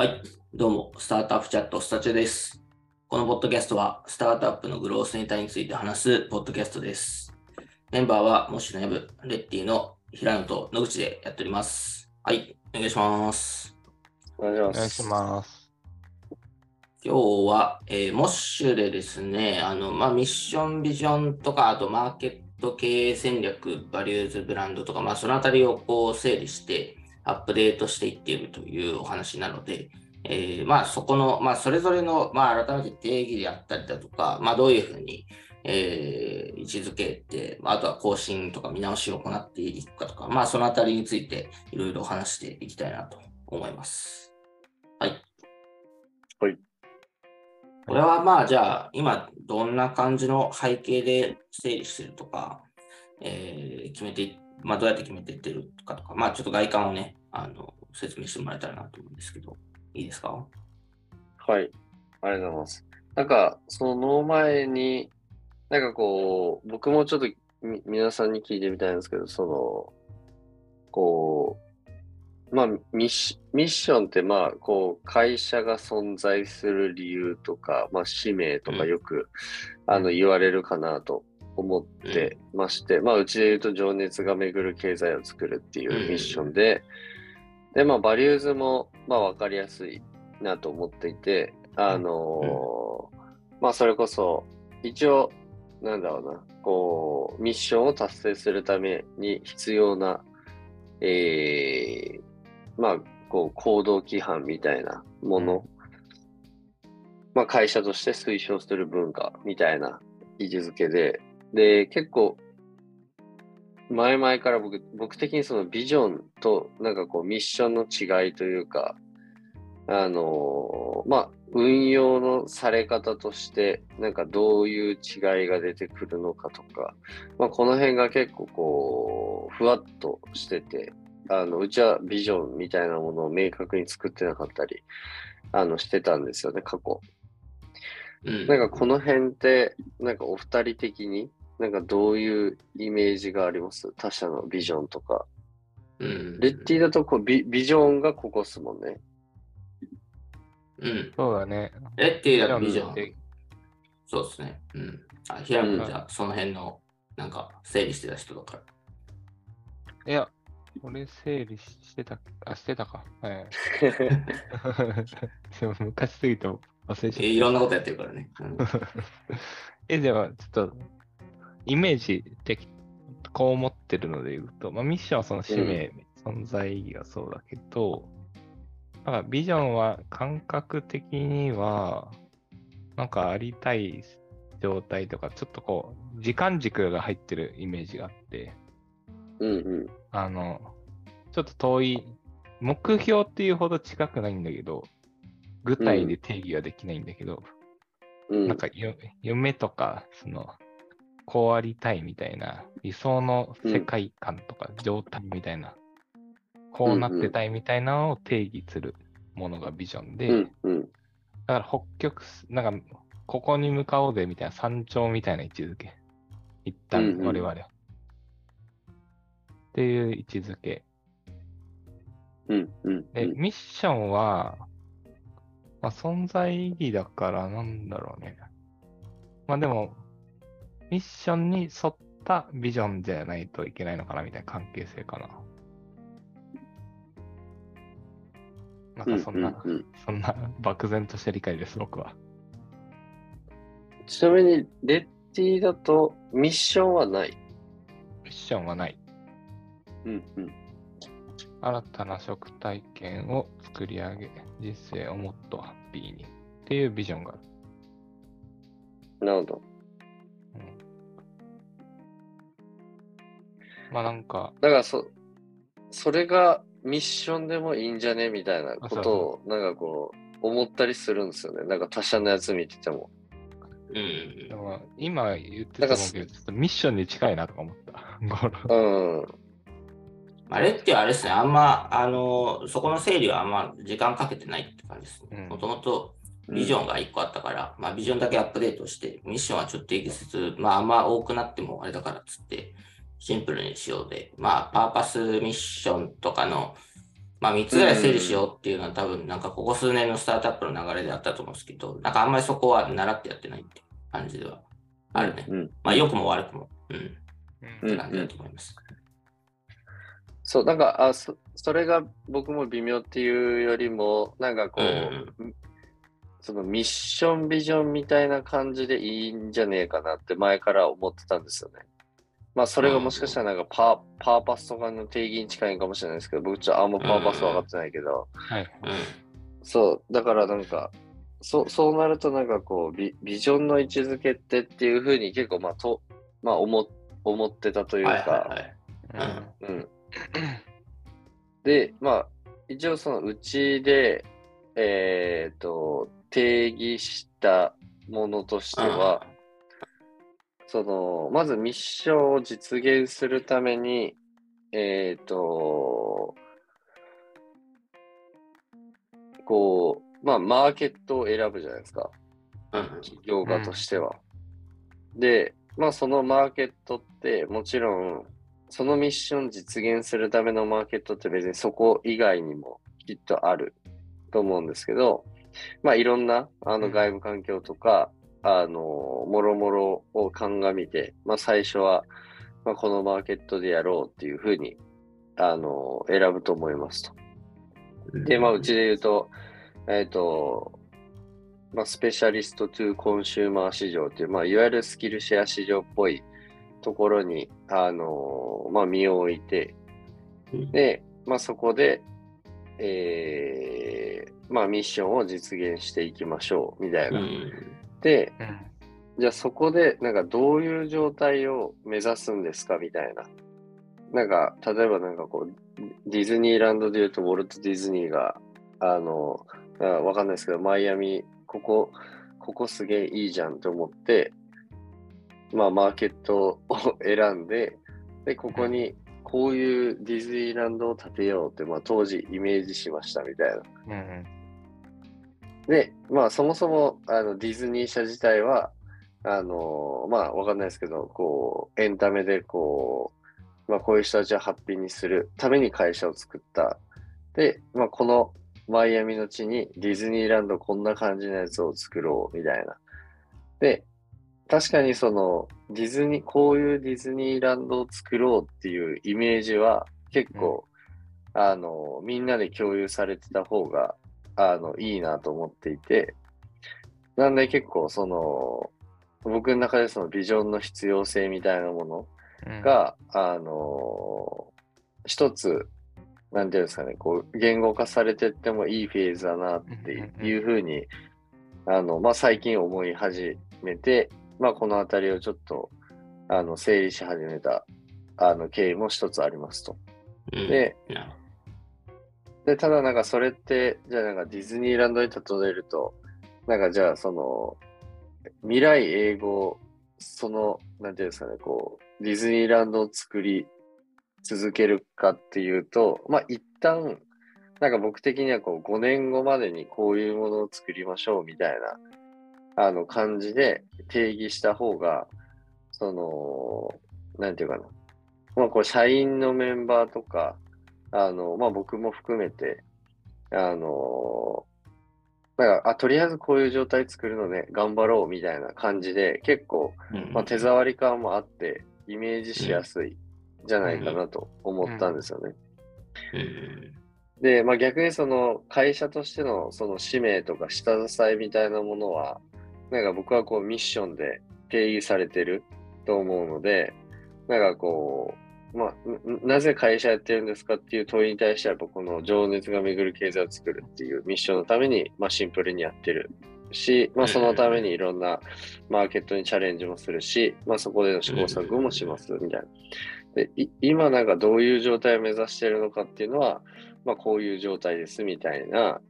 はい、どうも、スタートアップチャットスタチュです。このポッドキャストは、スタートアップのグロースネタについて話すポッドキャストです。メンバーは、モッシュのヤブ、レッティの平野と野口でやっております。はい、お願いします。お願いします。お願いします。今日は、えーモッシュでですね、あの、まあ、ミッションビジョンとか、あとマーケット経営戦略、バリューズブランドとか、まあ、そのあたりをこう整理して、アップデートしていっているというお話なので、えーまあ、そこの、まあ、それぞれの、まあ、改めて定義であったりだとか、まあ、どういうふうに、えー位置づけて、まああとは更新とか見直しを行っていくかとか、まあ、そのあたりについていろいろ話していきたいなと思います。はい。はい。これはまあ、じゃあ、今、どんな感じの背景で整理してるとか、えー決めてい、まあ、どうやって決めていってるかとか、まあ、ちょっと外観をね、あの、説明してもらえたらなと思うんですけど、いいですか？はい。ありがとうございます。なんか、その前に、なんかこう、僕もちょっとみ皆さんに聞いてみたいんですけど、その、こう、まあミッシ、ョンって、まあ、こう、会社が存在する理由とか、まあ、使命とかうんよく、あの、言われるかなと思ってまして、まあ、うちで言うと、情熱が巡る経済を作るっていうミッションで、で、まあ、バリューズも、まあ、わかりやすいなと思っていて、あのーまあ、それこそ、一応、なんだろうな、こう、ミッションを達成するために必要な、えー、まあ、こう、行動規範みたいなもの、まあ、会社として推奨する文化みたいな位置づけで、で、結構、前々から僕、僕的にそのビジョンとなんかこうミッションの違いというか、あのーまあ、運用のされ方として、なんかどういう違いが出てくるのかとか、まあ、この辺が結構こう、ふわっとしてて、あの、うちはビジョンみたいなものを明確に作ってなかったり、あの、してたんですよね、過去。うん。なんかこの辺って、なんかお二人的に、なんかどういうイメージがあります？他社のビジョンとか。うん、レッティだとこうビビジョンがここっすもんね。うん。そうだね。レッティだとビジョン。でそうですね。うん。あ、平野うん君じゃあ、その辺の、なんか、整理してた人だから。いや、俺整理してた、あ、してたか。はい。でも昔すぎて忘れちゃった。えーいろんなことやってるからね。うん え、でも、ちょっと、イメージ的、こう思ってるので言うと、まあ、ミッションはその使命、存在意義がそうだけど、なんかビジョンは感覚的には、なんかありたい状態とか、ちょっとこう、時間軸が入ってるイメージがあって、うんうん。あの、ちょっと遠い、目標っていうほど近くないんだけど、具体で定義はできないんだけど、うん。なんかよ夢とか、その、こうありたいみたいな、理想の世界観とか状態みたいな、こうなってたいみたいなのを定義するものがビジョンで、うんうん。だから北極す、なんか、ここに向かおうぜみたいな山頂みたいな位置づけ。一旦うんうん我々は。っていう位置づけ。うんうん。で、ミッションは、まあ、存在意義だからなんだろうね。まあでも、ミッションに沿ったビジョンじゃないといけないのかなみたいな関係性かな。なんかそんな、うんうんうんそんな漠然とした理解です、僕は。ちなみに、レッティだとミッションはない？ミッションはない。うんうん。新たな食体験を作り上げ、人生をもっとハッピーにっていうビジョンがある。なるほど。まあなんか、だからそ、それがミッションでもいいんじゃねみたいなことを、なんかこう、思ったりするんですよね。なんか他社のやつ見てても。うんでも今言ってたと思うけど、ちょっとミッションに近いなとか思った。うん。まあ、レッティはあれですね、あんま、あの、そこの整理はあんま時間かけてないって感じですね。うんもともとビジョンが1個あったから、まあ、ビジョンだけアップデートして、ミッションはちょっと定義せず、まあ、あんま多くなってもあれだからっつって、シンプルにしようで、まあ、パーパスミッションとかの、まあ3つぐらい整理しようっていうのは多分なんかここ数年のスタートアップの流れであったと思うんですけど、なんかあんまりそこは習ってやってないって感じではあるね。うん。まあ良くも悪くも。うん。っうんて感じだと思います。そう、なんか、あそそれが僕も微妙っていうよりも、なんかこう、うんそのミッションビジョンみたいな感じでいいんじゃねえかなって前から思ってたんですよね。まあそれがもしかしたらなんかパーパーパスとかの定義に近いかもしれないですけど、僕ちょっとあんまパーパス分かってないけど、はい。うん。そう、だからなんか、そうそうなるとなんかこうビ、ビジョンの位置づけってっていうふうに結構まあと、まあ思思ってたというか、はいはいはい。うんうん。で、まあ、一応そのうちで、えっ、と、定義したものとしては、その、まずミッションを実現するために、えっ、と、こう、まあ、マーケットを選ぶじゃないですか。うん。企業家としては。で、まあそのマーケットってもちろんそのミッション実現するためのマーケットって別にそこ以外にもきっとあると思うんですけど、まあいろんなあのうん外部環境とか、あの、もろもろを鑑みて、まあ最初は、まあ、このマーケットでやろうっていうふうに、あの、選ぶと思いますと。で、まあ、うちで言うと、えっ、と、まあ、スペシャリストトゥコンシューマー市場っていう、まあ、いわゆるスキルシェア市場っぽいところに、あのまあ、身を置いて、うんで、まあ、そこで、えーまあ、ミッションを実現していきましょう、みたいうな。うんじゃあそこで、なんかどういう状態を目指すんですかみたいな。なんか、例えばなんかこう、ディズニーランドで言うと、ウォルト・ディズニーが、あの、あわかんないですけど、マイアミ、ここ、ここすげえいいじゃんって思って、まあ、マーケットを選んで、で、ここに、こういうディズニーランドを建てようって、まあ、当時イメージしましたみたいな。うんで、まあそもそもあのディズニー社自体は、あのまあわかんないですけど、こう、エンタメでこう、まあこういう人たちをハッピーにするために会社を作った。で、まあこのマイアミの地にディズニーランドこんな感じのやつを作ろうみたいな。で、確かにそのディズニー、こういうディズニーランドを作ろうっていうイメージは結構、あの、みんなで共有されてた方が、あの、いいなと思っていて、なんで結構その、僕の中でそのビジョンの必要性みたいなものうん、が、あの、一つ、なんていうんですかね、こう、言語化されてってもいいフェーズだなっていうふうに、あの、まあ、最近思い始めて、まあ、このあたりをちょっと、あの、整理し始めた、あの、経緯も一つありますと。うん。で、で、ただなんかそれって、じゃあなんかディズニーランドに例えると、なんかじゃあその、未来英語、その、なんていうんですかね、こう、ディズニーランドを作り続けるかっていうと、まあ一旦、なんか僕的にはこう5年後までにこういうものを作りましょうみたいな、あの感じで定義した方が、その、なんていうかな。まあこう社員のメンバーとか、あの、まあ僕も含めて、あの、なんか、あ、とりあえずこういう状態作るのね、頑張ろうみたいな感じで、結構、うん。まあ、手触り感もあって、イメージしやすいじゃないかなと思ったんですよね。うん。で、まあ逆にその会社としてのその使命とか下支えみたいなものは、なんか僕はこうミッションで定義されてると思うので、なんかこう、まあ、ななぜ会社やってるんですかっていう問いに対しては、この情熱が巡る経済を作るっていうミッションのために、まあシンプルにやってるし、まあそのためにいろんなマーケットにチャレンジもするし、まあそこでの試行錯誤もしますみたいな。でい今なんかどういう状態を目指しているのかっていうのは、まあこういう状態ですみたいな、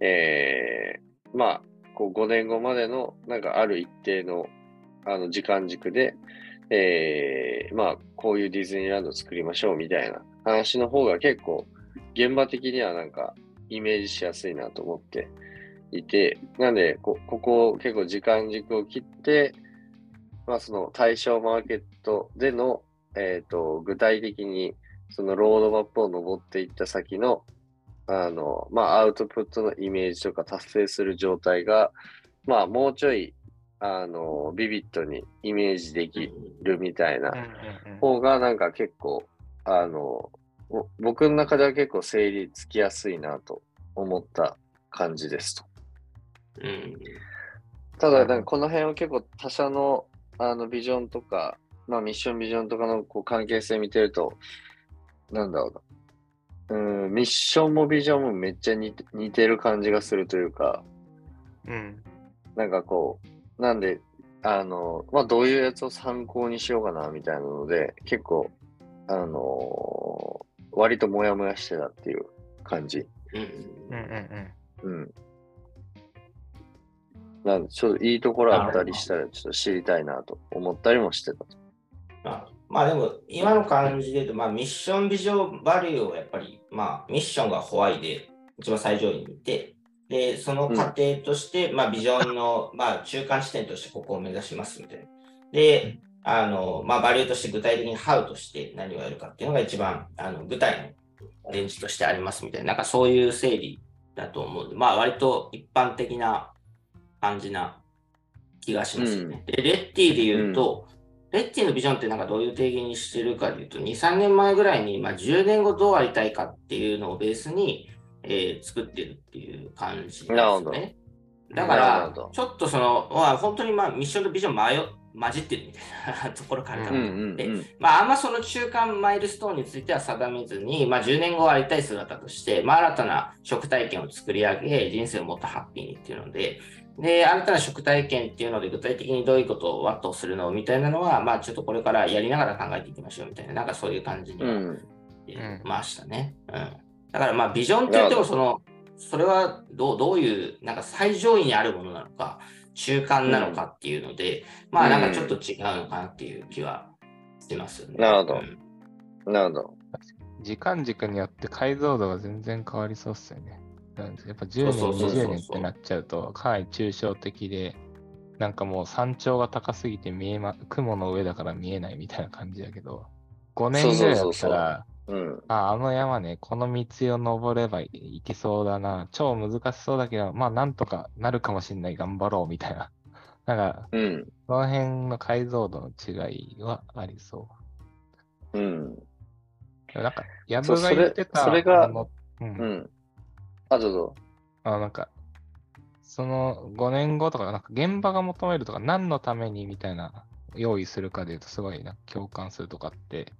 えー、まあこう5年後までのなんかある一定のあの時間軸で、えー、まあこういうディズニーランドを作りましょうみたいな話の方が結構現場的にはなんかイメージしやすいなと思っていて、なんでこここ結構時間軸を切って、まあその対象マーケットでの、えっ、と、具体的にそのロードマップを登っていった先の、あの、まあ、アウトプットのイメージとか達成する状態が、まあ、もうちょい、あの、ビビッドにイメージできるみたいな方が、なんか結構、あの、僕の中では結構整理つきやすいなと思った感じですと。うん、ただ、なんかこの辺は結構他社のあのビジョンとか、まあミッションビジョンとかのこう関係性見てると、なんだろうな。うん、ミッションもビジョンもめっちゃ似て似てる感じがするというか、うん。なんかこう、なんで、あの、まあどういうやつを参考にしようかなみたいなので、結構、あのー、割とモヤモヤしてたっていう感じ。うんうんうん。うん。なんで、ちょっといいところあったりしたら、ちょっと知りたいなと思ったりもしてたあ、まあでも、今の感じで言うと、まあ、ミッションビジョンバリューをやっぱり、まあ、ミッションがホワイで一番最上位にいて、で、その過程として、うん、まあ、ビジョンの、まあ、中間地点としてここを目指しますみたいな。で、あの、まあ、バリューとして具体的にハウとして何をやるかっていうのが一番、あの、具体のレンジとしてありますみたいな、なんかそういう整理だと思うんで、まあ、割と一般的な感じな気がしますよね。うん、で、レッティで言うと、うん、レッティのビジョンってなんかどういう定義にしてるかで言うと、2、3年前ぐらいに、まあ、10年後どうありたいかっていうのをベースに、えー、作ってるっていう感じですね。だから、ちょっとその、まあ、本当にまあミッションとビジョン迷混じってるみたいなところから考えて、まあ、あんまその中間マイルストーンについては定めずに、まあ、10年後ありたい姿として、まあ、新たな食体験を作り上げ、人生をもっとハッピーにっていうので、で、新たな食体験っていうので、具体的にどういうことをワットするのみたいなのは、まあ、ちょっとこれからやりながら考えていきましょうみたいな、なんかそういう感じにましたね。うん。だから、まあ、ビジョンって言っても、その、それはどうどういう、なんか最上位にあるものなのか、中間なのかっていうので、うん、まあ、なんかちょっと違うのかなっていう気はしますよね。なるほど。うん、なるほど。時間軸によって解像度が全然変わりそうっすよね。やっぱ10年、20年ってなっちゃうと、かなり抽象的で、なんかもう山頂が高すぎて見えま、雲の上だから見えないみたいな感じだけど、5年ぐらいだったら、ああの山ね、この道を登ればいけそうだな、超難しそうだけど、まあなんとかなるかもしれない、頑張ろうみたいな。なんか、うん、その辺の解像度の違いはありそう。うん。なんか、ヤブが言ってたそれが、うん、うんあ、どうぞ。あなんか、その5年後とか、なんか現場が求めるとか、何のためにみたいな用意するかで言うと、すごいな共感するとかって、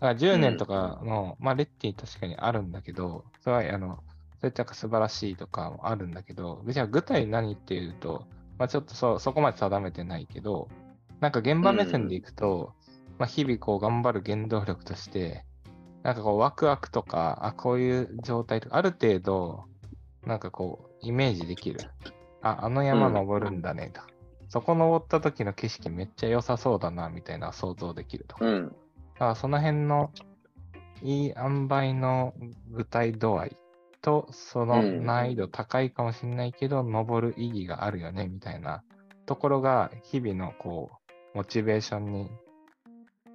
だから10年とかの、うん、まあ、レッティ確かにあるんだけど、すごい、あの、そういった素晴らしいとかもあるんだけど、じゃあ具体何っていうと、まあ、ちょっとそそこまで定めてないけど、なんか現場目線でいくと、うん、まあ、日々こう頑張る原動力として、なんかこうワクワクとか、あ、こういう状態とか、ある程度、なんかこう、イメージできる。あ、あの山登るんだねと。うん、そこ登った時の景色めっちゃ良さそうだな、みたいな想像できると。うん。だからその辺のいい塩梅の具体度合いと、その難易度高いかもしれないけど、うん、登る意義があるよね、みたいなところが、日々のこう、モチベーションに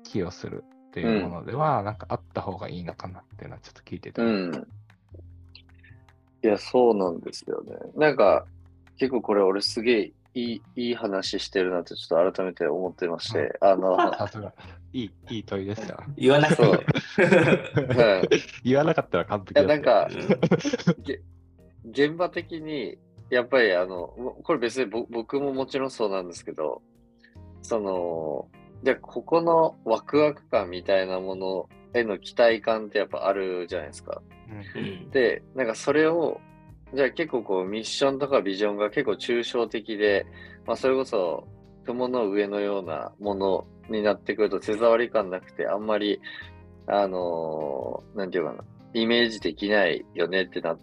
寄与するっていうものでは、うん、なんかあった方がいいのかなっていうのはちょっと聞いてて。うんいや、そうなんですよね。なんか、結構これ俺すげえいいいい話してるなってちょっと改めて思ってまして、あの、いい、いい問いでした。言わなくて、言わなかったら完璧だいや、なんか、現場的に、やっぱりあの、これ別に僕ももちろんそうなんですけど、その、じゃここのワクワク感みたいなものへの期待感ってやっぱあるじゃないですか。うん、で、なんかそれを、じゃあ結構こうミッションとかビジョンが結構抽象的で、まあそれこそ雲の上のようなものになってくると手触り感なくてあんまり、あのー、なんていうかな、イメージできないよねってなっ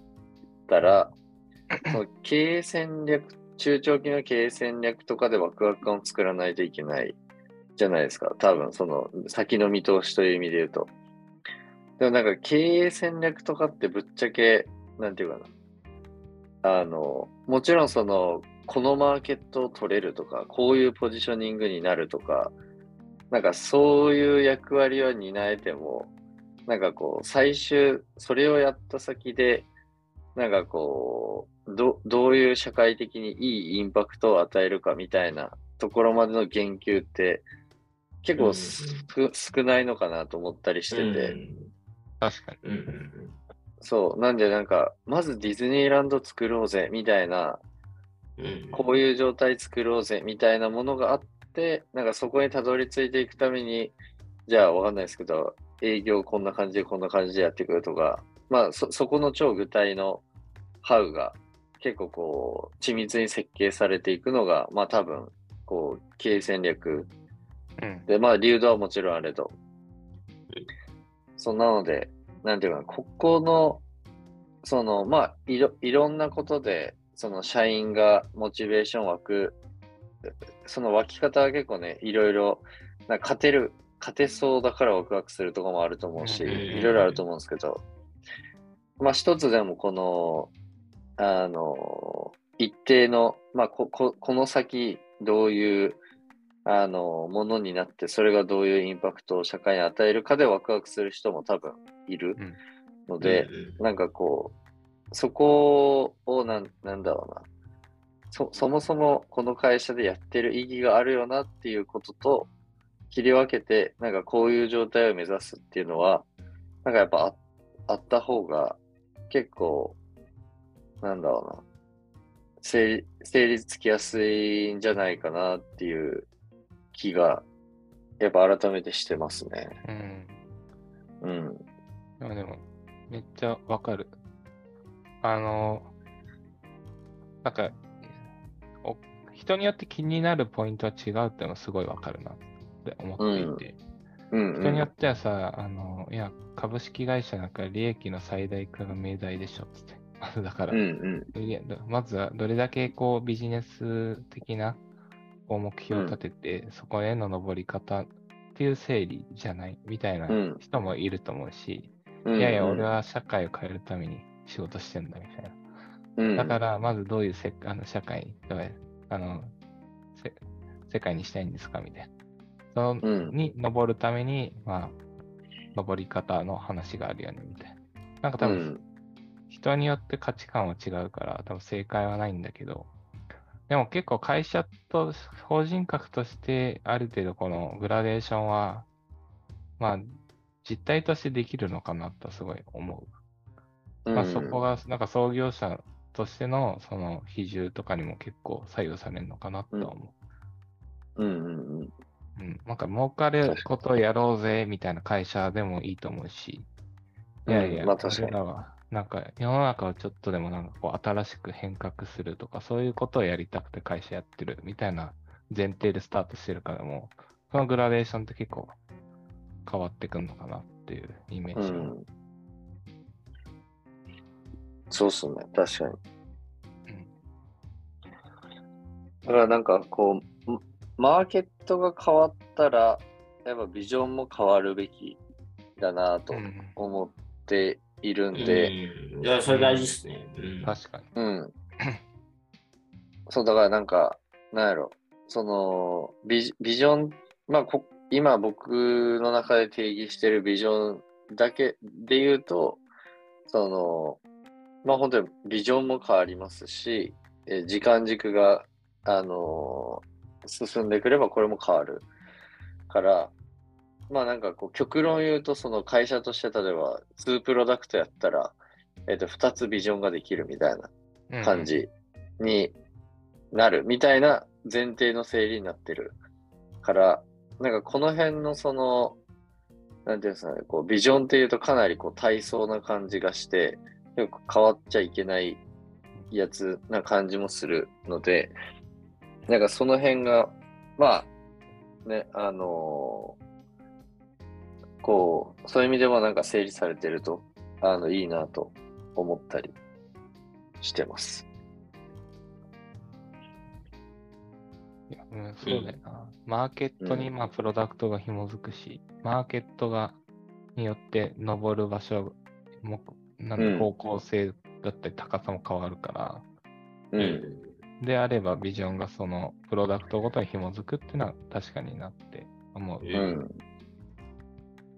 たら、その経営戦略、中長期の経営戦略とかでワクワク感を作らないといけないじゃないですか。多分その先の見通しという意味で言うと。でもなんか経営戦略とかってぶっちゃけ、なんていうかな。あの、もちろんその、このマーケットを取れるとか、こういうポジショニングになるとか、なんかそういう役割は担えても、なんかこう、最終、それをやった先で、なんかこう、どどういう社会的にいいインパクトを与えるかみたいなところまでの言及って結構すく少ないのかなと思ったりしてて、うん確かに。うんうんそう、なんでなんか、まずディズニーランド作ろうぜみたいな、うんこういう状態作ろうぜみたいなものがあって、なんかそこにたどり着いていくために、じゃあわかんないですけど、営業こんな感じでこんな感じでやっていくとか、まあそそこの超具体のハウが結構こう緻密に設計されていくのが、まあ多分、こう経営戦略うん。で、まあ、流動はもちろんあれど。そうなので、なんていうかな、ここの、その、まあ、いろ、いろんなことで、その、社員がモチベーション湧く、その湧き方は結構ね、いろいろ、なんか勝てる、勝てそうだからワクワクするところもあると思うし、うん。いろいろあると思うんですけど、まあ、一つでもこの、あの、一定の、まあ、こ、こ、この先、どういう、あの、ものになって、それがどういうインパクトを社会に与えるかでワクワクする人も多分いるうんので、なんかこう、そこをなん、なんだろうな。そ、そもそもこの会社でやってる意義があるよなっていうことと、切り分けて、なんかこういう状態を目指すっていうのは、なんかやっぱああった方が、結構、なんだろうな。整整理つきやすいんじゃないかなっていう気が、やっぱ改めてしてますね。うん。うん。でもでも、めっちゃわかる。あの、なんか、お人によって気になるポイントは違うってのはすごいわかるなって思っていて、うん、うん。人によってはさ、あの、いや、株式会社なんか利益の最大化が命題でしょって。ま ずだから、うんうん。まずはどれだけこうビジネス的なこう目標を立てて、そこへの登り方っていう整理じゃないみたいなうん人もいると思うし、うんいやいや、俺は社会を変えるために仕事してんだみたいな。うん、だから、まずどういうせあの社会どうやあのせ世界にしたいんですかみたいな。その、うんに登るために、まあ、登り方の話があるよねみたいな。なんか多分、うん人によって価値観は違うから、多分正解はないんだけど、でも結構会社と法人格としてある程度このグラデーションは、まあ実態としてできるのかなとすごい思う。まあそこがなんか創業者としてのその比重とかにも結構左右されるのかなとは思うんうんうん。う。うん。なんか儲かることをやろうぜみたいな会社でもいいと思うし、いやいや、うんまあ確かにはなんか世の中をちょっとでもなんかこう新しく変革するとか、そういうことをやりたくて会社やってるみたいな前提でスタートしてるからも、そのグラデーションって結構変わってくるのかなっていうイメージは。うん。そうっすね、確かに。うんだからなんかこう、んマーケットが変わったら、やっぱビジョンも変わるべきだなとうん思っているんで、うん、いや、それ大事ですね。うん確かに。うん。そう、だからなんか、なんやろ、その、ビジビジョン、まあこ、今僕の中で定義してるビジョンだけで言うと、その、まあ本当にビジョンも変わりますし、えー時間軸が、あのー進んでくればこれも変わるから、まあなんかこう極論言うとその会社として例えば2プロダクトやったら、えっ、と2つビジョンができるみたいな感じになるみたいな前提の整理になってるから、なんかこの辺のその、なんていうんですかね、こうビジョンっていうとかなりこう体操な感じがして、よく変わっちゃいけないやつな感じもするので、なんかその辺が、まあ、ね、あのーこう、そういう意味でもなんか整理されてると、あの、いいなと思ったりしてます。いや、うん、そうだよな。マーケットに、うんまあ、プロダクトが紐づくし、マーケットが、によって登る場所も、なん方向性だったり高さも変わるから、うん。であればビジョンがそのプロダクトごとに紐づくっていうのは確かになって思う。うん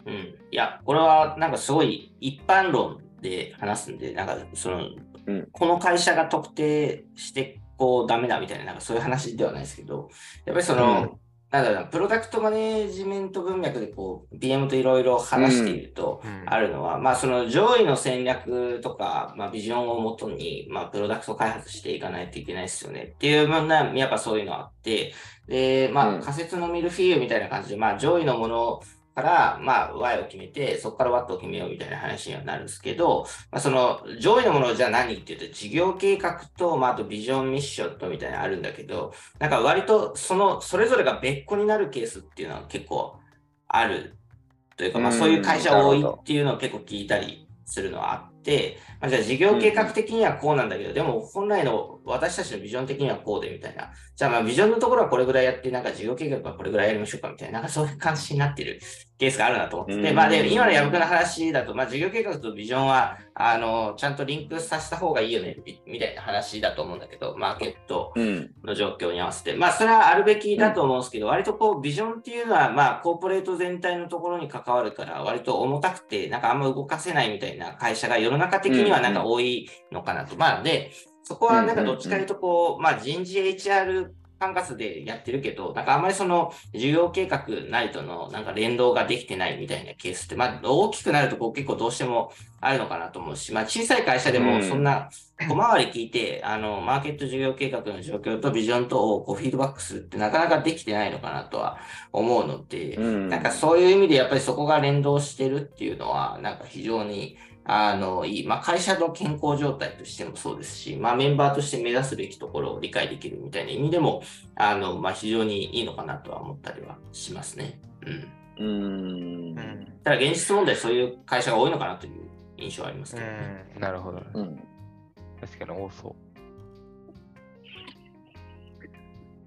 うん。うん、いや、これはなんかすごい一般論で話すんで、なんかそのうん。この会社が特定してこうダメだみたいな、なんかそういう話ではないですけど、やっぱりその、うん。なんだろうな、プロダクトマネージメント文脈でこう、PM といろいろ話していると、うん。あるのは、まあその上位の戦略とか、まあビジョンをもとに、まあプロダクト開発していかないといけないですよね。っていう、まあやっぱそういうのあって、で、まうん。あ仮説のミルフィーユみたいな感じで、まあ上位のものから、まあ Y を決めて、そこから What を決めようみたいな話にはなるんですけど、まあその上位のものじゃあ何っていうと、事業計画と、まああとビジョンミッションとみたいなのあるんだけど、なんか割とその、それぞれが別個になるケースっていうのは結構あるというか、まあうんそういう会社多いっていうのを結構聞いたりするのはあって、まあ、じゃあ事業計画的にはこうなんだけど、でも本来の私たちのビジョン的にはこうでみたいな。じゃあまあビジョンのところはこれぐらいやって、なんか事業計画はこれぐらいやりましょうかみたいな、なんかそういう感じになってるケースがあるなと思ってて、うんまあで、今の矢部君の話だと、まあ事業計画とビジョンは、あの、ちゃんとリンクさせた方がいいよね、みみたいな話だと思うんだけど、マーケットうん。の状況に合わせて。まあ、それはあるべきだと思うんですけど、割とこう、ビジョンっていうのは、まあ、コーポレート全体のところに関わるから、割と重たくて、なんかあんま動かせないみたいな会社が世の中的にはなんか多いのかなと。まあ、で、そこはなんかどっちかというと、こう、まあ、人事 HR 管轄でやってるけど、なんかあんまりその事業計画なりとのなんか連動ができてないみたいなケースって、まあ大きくなるとこう結構どうしてもあるのかなと思うし、まあ小さい会社でもそんな小回り聞いて、あの、マーケット事業計画の状況とビジョンとをこうフィードバックするってなかなかできてないのかなとは思うので、うん。なんかそういう意味でやっぱりそこが連動してるっていうのは、なんか非常に、あの、いい。まあ会社の健康状態としてもそうですし、まあメンバーとして目指すべきところを理解できるみたいな意味でも、あの、まあ非常にいいのかなとは思ったりはしますね。うん。うん。ただ現実問題そういう会社が多いのかなという印象はありますけどね。うん、なるほど。うん。確かに多そ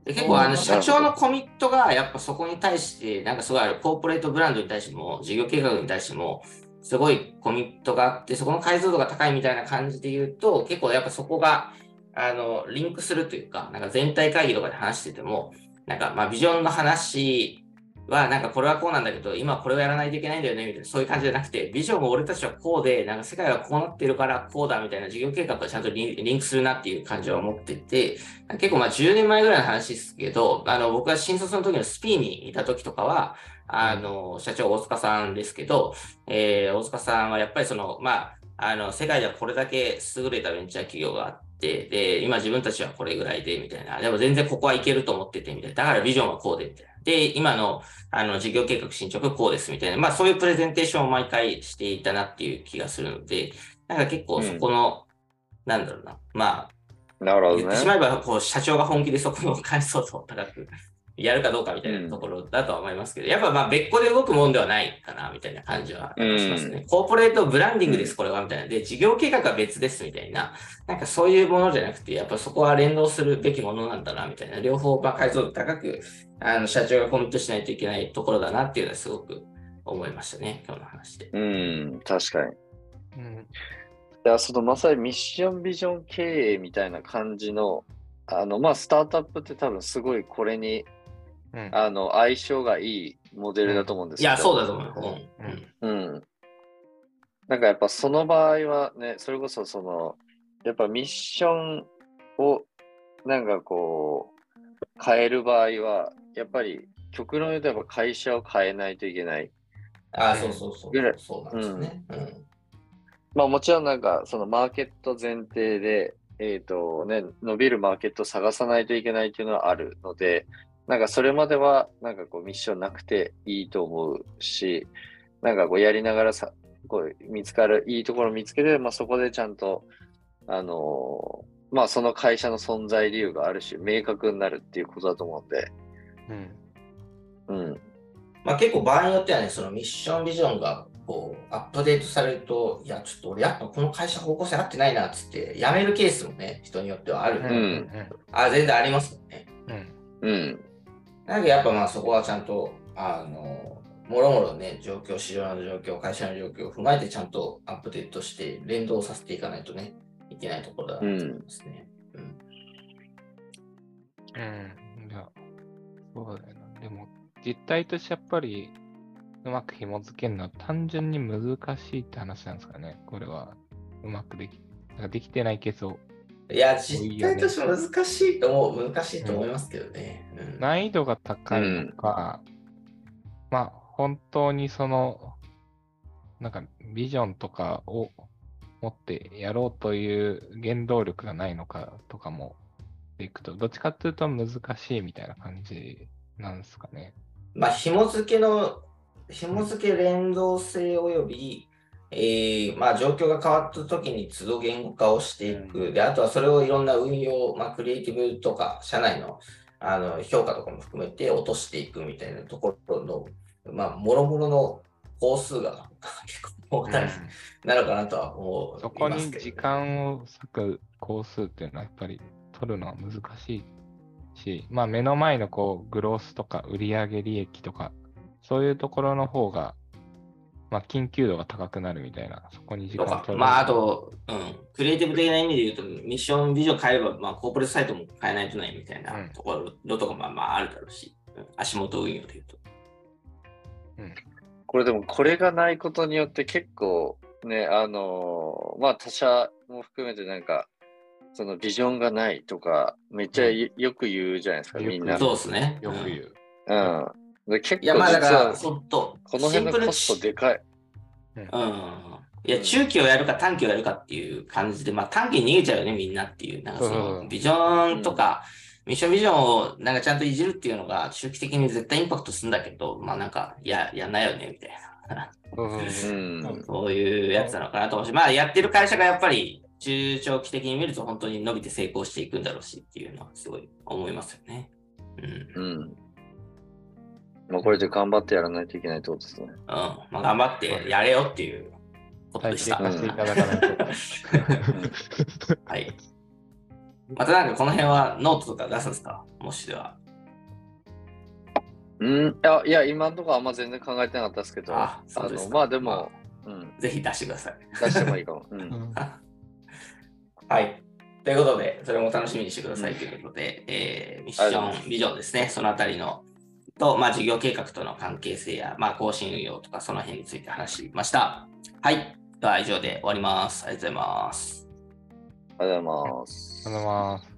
で結構あのうん社長のコミットがやっぱそこに対して、なんかすごいあるコーポレートブランドに対しても、事業計画に対しても、すごいコミットがあって、そこの解像度が高いみたいな感じで言うと、結構やっぱそこが、あの、リンクするというか、なんか全体会議とかで話してても、なんかまあビジョンの話は、なんかこれはこうなんだけど、今これをやらないといけないんだよね、みたいな、そういう感じじゃなくて、ビジョンも俺たちはこうで、なんか世界はこうなってるからこうだみたいな事業計画がちゃんとリンリンクするなっていう感じは思ってて、結構まあ10年前ぐらいの話ですけど、あの僕が新卒の時のスピーにいた時とかは、あの社長大塚さんですけど、えー大塚さんはやっぱりその、まあ、あの世界ではこれだけ優れたベンチャー企業があって、で、今自分たちはこれぐらいでみたいな、でも全然ここはいけると思っててみたいな、だからビジョンはこうでみたいな。で、今のあの事業計画進捗こうですみたいな、まあそういうプレゼンテーションを毎回していたなっていう気がするので、なんか結構そこの、なんだろうな、まあ、なるほどね。言って。しまえば、こう、社長が本気でそこの回想度を高くやるかどうかみたいなところだとは思いますけど、やっぱまあ別個で動くもんではないかな、みたいな感じはしますね。コーポレートブランディングです、これは、みたいな。で、事業計画は別です、みたいな。なんかそういうものじゃなくて、やっぱそこは連動するべきものなんだな、みたいな。両方、まあ解像度高く、あの、社長がコミットしないといけないところだなっていうのはすごく思いましたね、今日の話で。うん、確かに。う。うん。いや、そのまさにミッションビジョン経営みたいな感じの、あの、まあ、スタートアップって多分すごいこれに、うん。あの、相性がいいモデルだと思うんですけど。いや、そうだと思う。うん。うんうん。なんかやっぱその場合はね、それこそその、やっぱミッションをなんかこう、変える場合は、やっぱり極論言うとやっぱ会社を変えないといけない。ああ、そうそうそうぐらい。そうなんですね。うんまあもちろんなんかそのマーケット前提で、えっ、とね、伸びるマーケットを探さないといけないっていうのはあるので、なんかそれまではなんかこうミッションなくていいと思うし、なんかこうやりながらさ、こう見つかるいいところを見つけて、まあそこでちゃんと、あのーまあその会社の存在理由があるし、明確になるっていうことだと思うんで、うん。うん。まあ、結構場合によってはね、そのミッションビジョンがこうアップデートされると、いや、ちょっと俺やっぱこの会社方向性合ってないなっつって、辞めるケースもね、人によってはある。んあ、全然ありますよね。うん。うん。なのでやっぱまあそこはちゃんと、あの、もろもろね、状況、市場の状況、会社の状況を踏まえてちゃんとアップデートして連動させていかないとね、いけないところだと思いますね。うん。うん。いや、そうだよな。でも、実態としてやっぱり、うまく紐付けるのは単純に難しいって話なんですかね。これは、うまくできできてないケースをいや、実態として難しいと思う、難しいと思いますけどね。うん難易度が高いのか、まあ本当にその、なんかビジョンとかを持ってやろうという原動力がないのかとかもでいくと、どっちかっていうと難しいみたいな感じなんですかね。まあ、紐付けの、紐付け連動性および、えーまあ、状況が変わった時に都度言語化をしていく。で、あとはそれをいろんな運用、まあ、クリエイティブとか、社内のあの評価とかも含めて落としていくみたいなところの、まあ、もろもろの工数が結構多いなのかなとは思う、そこに時間を割く工数っていうのはやっぱり取るのは難しいし、まあ目の前のこうグロースとか売上利益とか、そういうところの方が、まあ緊急度が高くなるみたいな、そこに時間を取る。まああと、うん、クリエイティブ的な意味で言うと、ミッションビジョン変えれば、まあコーポレートサイトも変えないとないみたいなところとかまあまああるだろうし、うん、足元運用で言うと。うんこれでもこれがないことによって結構ね、あのー、まあ他社も含めてなんか、そのビジョンがないとか、めっちゃよく言うじゃないですか、みんな。そうですね。よく言う。うん。で結構実は、そっと、この辺のコストでかい。うん。いや、中期をやるか短期をやるかっていう感じで、まあ短期に逃げちゃうよね、みんなっていう。なんかその、ビジョンとか、ミッションビジョンをなんかちゃんといじるっていうのが中期的に絶対インパクトするんだけど、まあなんか、や、やんないよね、みたいな。うん、そういうやつなのかなと思うし、まあやってる会社がやっぱり中長期的に見ると本当に伸びて成功していくんだろうしっていうのはすごい思いますよね。うん。うん。まあこれで頑張ってやらないといけないってことですね。うん。まあ頑張ってやれよっていうことでした。していただかないと。はい。またなんかこの辺はノートとか出すんですか？もしでは。うん、いや、いや今のところあんま全然考えてなかったですけど、ああのまあでも、まあ、うん、ぜひ出してください。出してもいいかも。うん、はい。ということで、それも楽しみにしてくださいということで、うん、えー、ミッション、ビジョンですね、そのあたりの、と、まあ、事業計画との関係性や、まあ、更新運用とか、その辺について話しました。はい。では、以上で終わります。ありがとうございます。ありがとうございます。ありがとうございます。